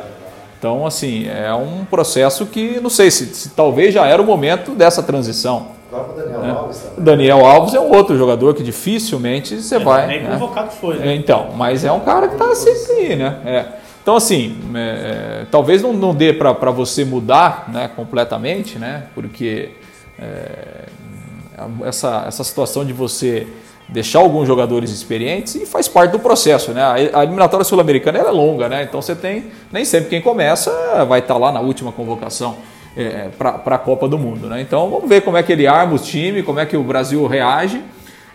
Então, assim, é um processo que não sei se, se talvez já era o momento dessa transição. Daniel Alves O também. Daniel Alves é um outro jogador que dificilmente você vai. Nem né? convocado foi, né? É, então, mas é um cara que está sempre aí, né? É. Então, assim, é, talvez não, não dê para você mudar né, completamente, né? Porque é, essa, essa situação de você deixar alguns jogadores experientes e faz parte do processo, né? A eliminatória sul-americana é longa, né? Então você tem nem sempre quem começa vai estar lá na última convocação. é, para a Copa do Mundo. Né? Então vamos ver como é que ele arma o time, como é que o Brasil reage.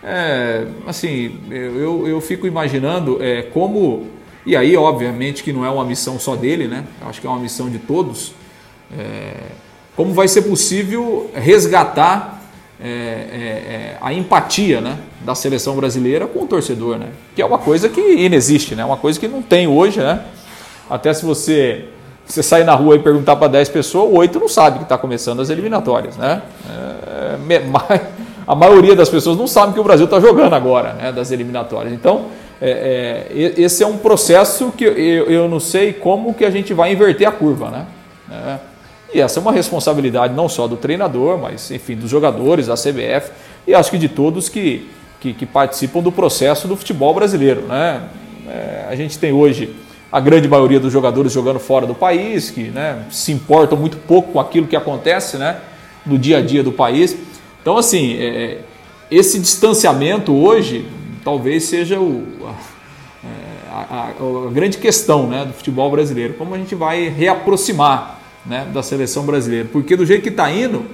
É, assim, eu, eu fico imaginando é, como. E aí, obviamente, que não é uma missão só dele, né? Acho que é uma missão de todos. É, como vai ser possível resgatar é, é, é, a empatia né, da seleção brasileira com o torcedor, né? Que é uma coisa que inexiste, né? Uma coisa que não tem hoje, né? Até se você você sair na rua e perguntar para 10 pessoas, 8 não sabe que está começando as eliminatórias, né? É, a maioria das pessoas não sabe que o Brasil está jogando agora, né? Das eliminatórias. Então, é, é, esse é um processo que eu, eu, não sei como que a gente vai inverter a curva, né? É, e essa é uma responsabilidade não só do treinador, mas enfim, dos jogadores, da CBF e acho que de todos que, que, que participam do processo do futebol brasileiro, né? É, a gente tem hoje a grande maioria dos jogadores jogando fora do país, que né, se importam muito pouco com aquilo que acontece né, no dia a dia do país. Então, assim, é, esse distanciamento hoje talvez seja o, a, a, a, grande questão né, do futebol brasileiro. Como a gente vai reaproximar né, da seleção brasileira? Porque do jeito que está indo,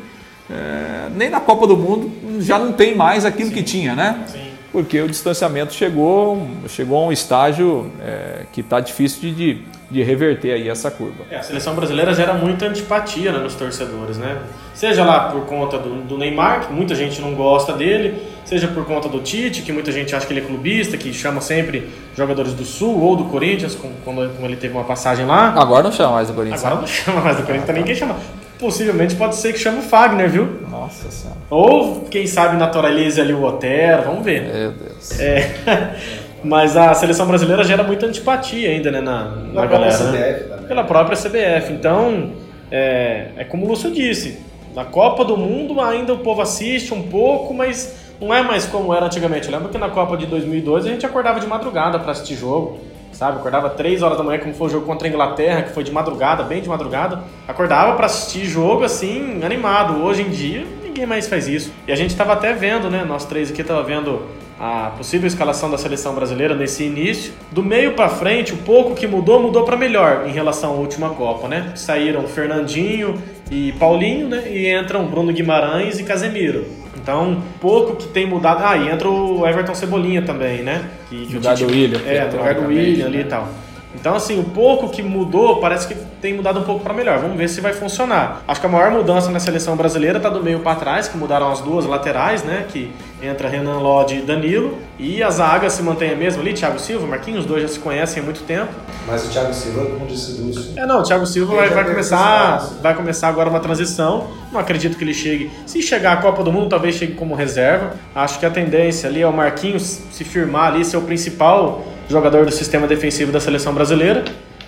é, nem na Copa do Mundo já não tem mais aquilo Sim. que tinha, né? Sim porque o distanciamento chegou, chegou a um estágio é, que está difícil de, de, de, reverter aí essa curva. É, a seleção brasileira gera muita antipatia né, nos torcedores, né? Seja lá por conta do, do, Neymar, que muita gente não gosta dele, seja por conta do Tite, que muita gente acha que ele é clubista, que chama sempre jogadores do Sul ou do Corinthians, como, quando, ele teve uma passagem lá. Agora não chama mais do Corinthians. Agora né? não chama mais do Corinthians, ah, ninguém chama possivelmente pode ser que chame o Fagner, viu? Nossa senhora. Ou, quem sabe, naturalize ali o Otero, vamos ver. Meu Deus. É. Mas a seleção brasileira gera muita antipatia ainda, né, na, na, na galera. CBF, né? Pela própria CBF. Então, é, é como o Lúcio disse, na Copa do Mundo ainda o povo assiste um pouco, mas não é mais como era antigamente. Eu lembro que na Copa de 2002 a gente acordava de madrugada para assistir jogo sabe? Acordava 3 horas da manhã, como foi o jogo contra a Inglaterra, que foi de madrugada, bem de madrugada. Acordava para assistir jogo assim, animado. Hoje em dia, ninguém mais faz isso. E a gente estava até vendo, né? Nós três aqui tava vendo a possível escalação da seleção brasileira nesse início. Do meio para frente, o pouco que mudou, mudou para melhor em relação à última Copa, né? Saíram Fernandinho e Paulinho, né? E entram Bruno Guimarães e Casemiro. Então, pouco que tem mudado. Ah, e entra o Everton Cebolinha também, né? Que, que lugar do William. É, no lugar do William ali e tal. Então, assim, o pouco que mudou parece que tem mudado um pouco para melhor. Vamos ver se vai funcionar. Acho que a maior mudança na seleção brasileira está do meio para trás, que mudaram as duas laterais, né? Que entra Renan Lodge e Danilo. E a zaga se mantém a mesma ali, Thiago Silva, Marquinhos, os dois já se conhecem há muito tempo. Mas o Thiago Silva, como disse Lúcio. É, não, o Thiago Silva vai, vai começar, vai começar agora uma transição. Não acredito que ele chegue. Se chegar à Copa do Mundo, talvez chegue como reserva. Acho que a tendência ali é o Marquinhos se firmar ali, ser o principal jogador do sistema defensivo da seleção brasileira.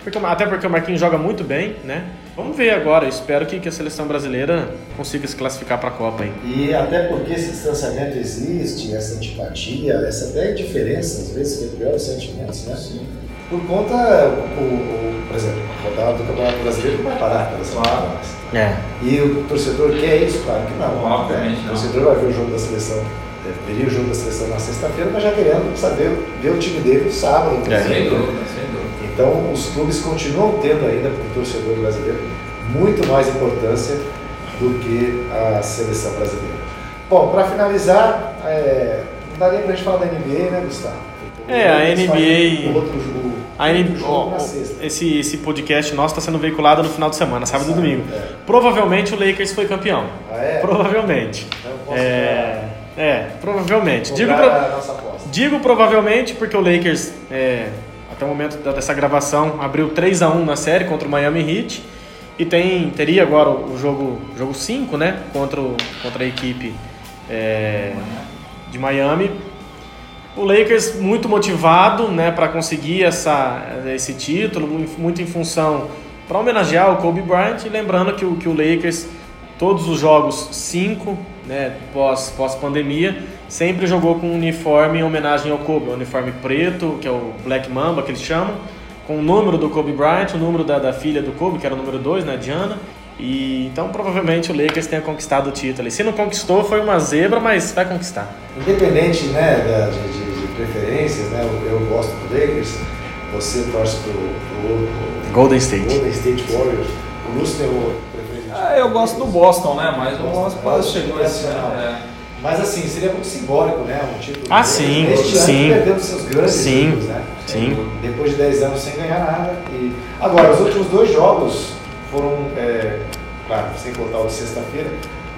Porque, até porque o Marquinhos joga muito bem, né? Vamos ver agora. Espero que, que a seleção brasileira consiga se classificar para a Copa aí. E até porque esse distanciamento existe, essa antipatia, essa até diferença, às vezes, entre os sentimentos, né? Sim. Por conta, o, o, por exemplo, a rodada do Campeonato Brasileiro não vai parar pelas claro. É. E o torcedor quer isso? Claro que não. Obviamente né? O torcedor vai ver o jogo da seleção veria o jogo da seleção na sexta-feira, mas já querendo saber ver o time dele no sábado. É, Então, os clubes continuam tendo ainda para o torcedor brasileiro muito mais importância do que a seleção brasileira. Bom, para finalizar, é, não daria para a gente falar da NBA, né, Gustavo? É, a NBA. Outro jogo, a NBA, oh, esse, esse podcast nosso está sendo veiculado no final de semana, sábado e domingo. É. Provavelmente o Lakers foi campeão. Ah, é? Provavelmente. É, é, provavelmente. Digo, pro... Digo provavelmente porque o Lakers, é, até o momento dessa gravação, abriu 3 a 1 na série contra o Miami Heat. E tem, teria agora o jogo 5 jogo cinco, né, contra, contra a equipe é, de Miami. O Lakers muito motivado né, para conseguir essa, esse título, muito em função para homenagear o Kobe Bryant. E lembrando que o, que o Lakers, todos os jogos 5 né, pós, pós sempre jogou com um uniforme em homenagem ao Kobe, um uniforme preto, que é o Black Mamba que eles chamam, com o número do Kobe Bryant, o número da, da filha do Kobe, que era o número 2, né, Diana. E então provavelmente o Lakers tenha conquistado o título. E se não conquistou, foi uma zebra, mas vai conquistar. Independente, né, da, de, de, preferências, né, eu, eu, gosto do Lakers. Você torce pro, pro, pro Golden State. Golden State Warriors. O Lúcio tem o É, eu gosto do Boston, né? Mas o Boston quase chegou esse ano. É. Mas assim, seria muito simbólico, né? Um título. Ah, sim, Este sim. ano perdendo seus grandes Sim, títulos, né? sim. Depois de 10 anos sem ganhar nada. E... Agora, os últimos dois jogos foram, é, claro, sem contar o de sexta-feira,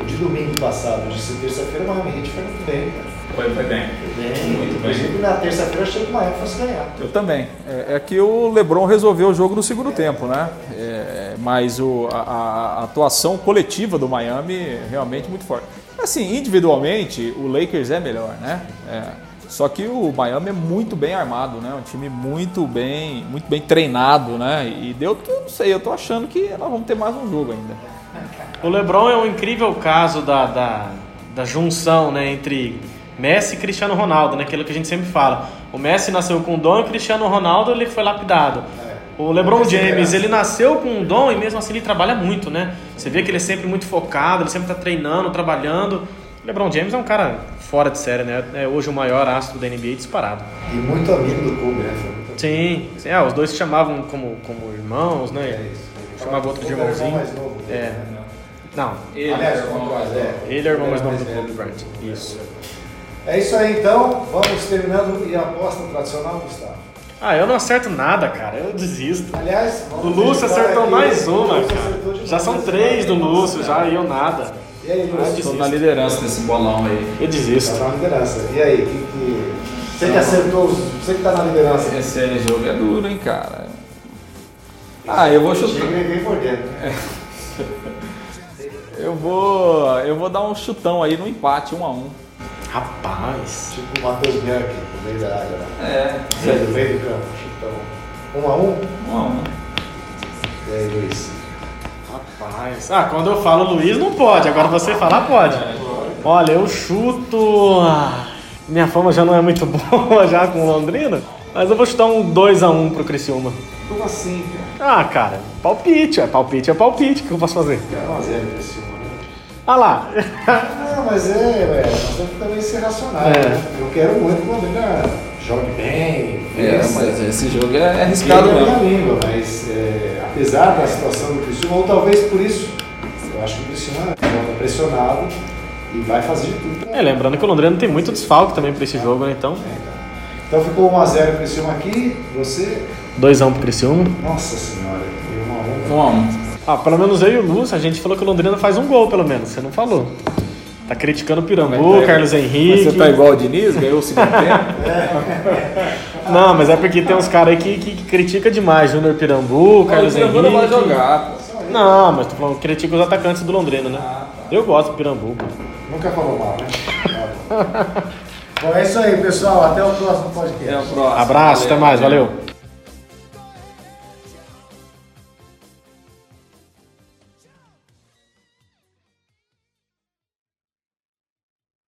o de domingo passado, o de terça-feira, o Miami Heat foi muito bem, cara. Foi, foi bem. Foi bem. Muito bem. Inclusive, na terça-feira, eu achei que o Miami fosse ganhar. Eu também. É, é que o LeBron resolveu o jogo no segundo tempo, né? É, mas o, a, a atuação coletiva do Miami é realmente muito forte. Assim, individualmente, o Lakers é melhor, né? É, só que o Miami é muito bem armado, né? Um time muito bem, muito bem treinado, né? E deu, eu não sei, eu tô achando que nós vamos ter mais um jogo ainda. O LeBron é um incrível caso da, da, da junção né, entre Messi e Cristiano Ronaldo, né, aquilo que a gente sempre fala. O Messi nasceu com dom e o Cristiano Ronaldo ele foi lapidado. O LeBron James, ele nasceu com um dom e mesmo assim ele trabalha muito, né? Você vê que ele é sempre muito focado, ele sempre está treinando, trabalhando. O LeBron James é um cara fora de série, né? É hoje o maior astro da NBA disparado. E muito amigo do clube, né? Muito. Sim, sim é, os dois se chamavam como, como irmãos, né? É isso. Chamava outro de irmãozinho. mais novo É. né? Não, Aliás, o irmão mais velho. ele é o irmão mais novo do Kobe Bryant. Isso. É isso aí então, vamos terminando e a aposta tradicional, Gustavo. Ah, eu não acerto nada, cara. Eu desisto. Aliás, O Lúcio acertou aqui, mais uma, cara. Já são três do Lúcio, já e eu nada. E aí, Ah, Lúcio? desisto. Tô na liderança desse bolão aí. Eu desisto. Tá na liderança. E aí, que, que... você que acertou, você que tá na liderança. Esse jogo é duro, hein, cara? Ah, eu vou chutar. Eu vou, eu vou dar um chutão aí no empate, um a um. Rapaz. Tipo o Matheus Bianchi, no meio da área. lá. É, No meio do campo, chutão. Um a um? um a um. E aí, Luiz? Rapaz. Ah, quando eu falo Luiz, não pode. Agora você falar, pode. Olha, eu chuto. ah, Minha fama já não é muito boa já com Londrina. Mas eu vou chutar um 2x1 pro Criciúma. Como assim, cara? Ah, cara, palpite. É palpite, é palpite. O que eu posso fazer? 1x0 pra cima, né? Ah lá. Não, mas é, velho, nós temos que também ser racionais. É. né? Eu quero muito que o Londrina jogue bem. É, mas esse jogo é, é arriscado é minha mesmo. língua, mas é, apesar da situação do Criciúma, ou talvez por isso, eu acho que o Criciúma joga pressionado e vai fazer de tudo. pra- É, lembrando que o Londrina tem muito desfalque também pra esse jogo, né? Então, Então ficou 1x0 o Criciúma aqui, você, 2x1 pro Criciúma. nossa senhora, e 1x1. Um a um. Ah, pelo menos eu e o Lúcio, a gente falou que o Londrina faz um gol, pelo menos. Você não falou. Tá criticando o Pirambu, Mas tá- Carlos Henrique. Mas você tá igual o Diniz, ganhou o segundo tempo? Não, mas é porque tem uns caras aí que, que, que critica demais. Júnior Pirambu, Carlos o Henrique. Pirambu não vai jogar, pô. Não, mas tô falando que critica os atacantes do Londrina, né? Eu gosto do Pirambu. pô. Nunca falou mal, né? Tá bom. Bom, é isso aí, pessoal. Até o próximo podcast. Até o próximo. Abraço, Valeu, até mais, valeu. valeu.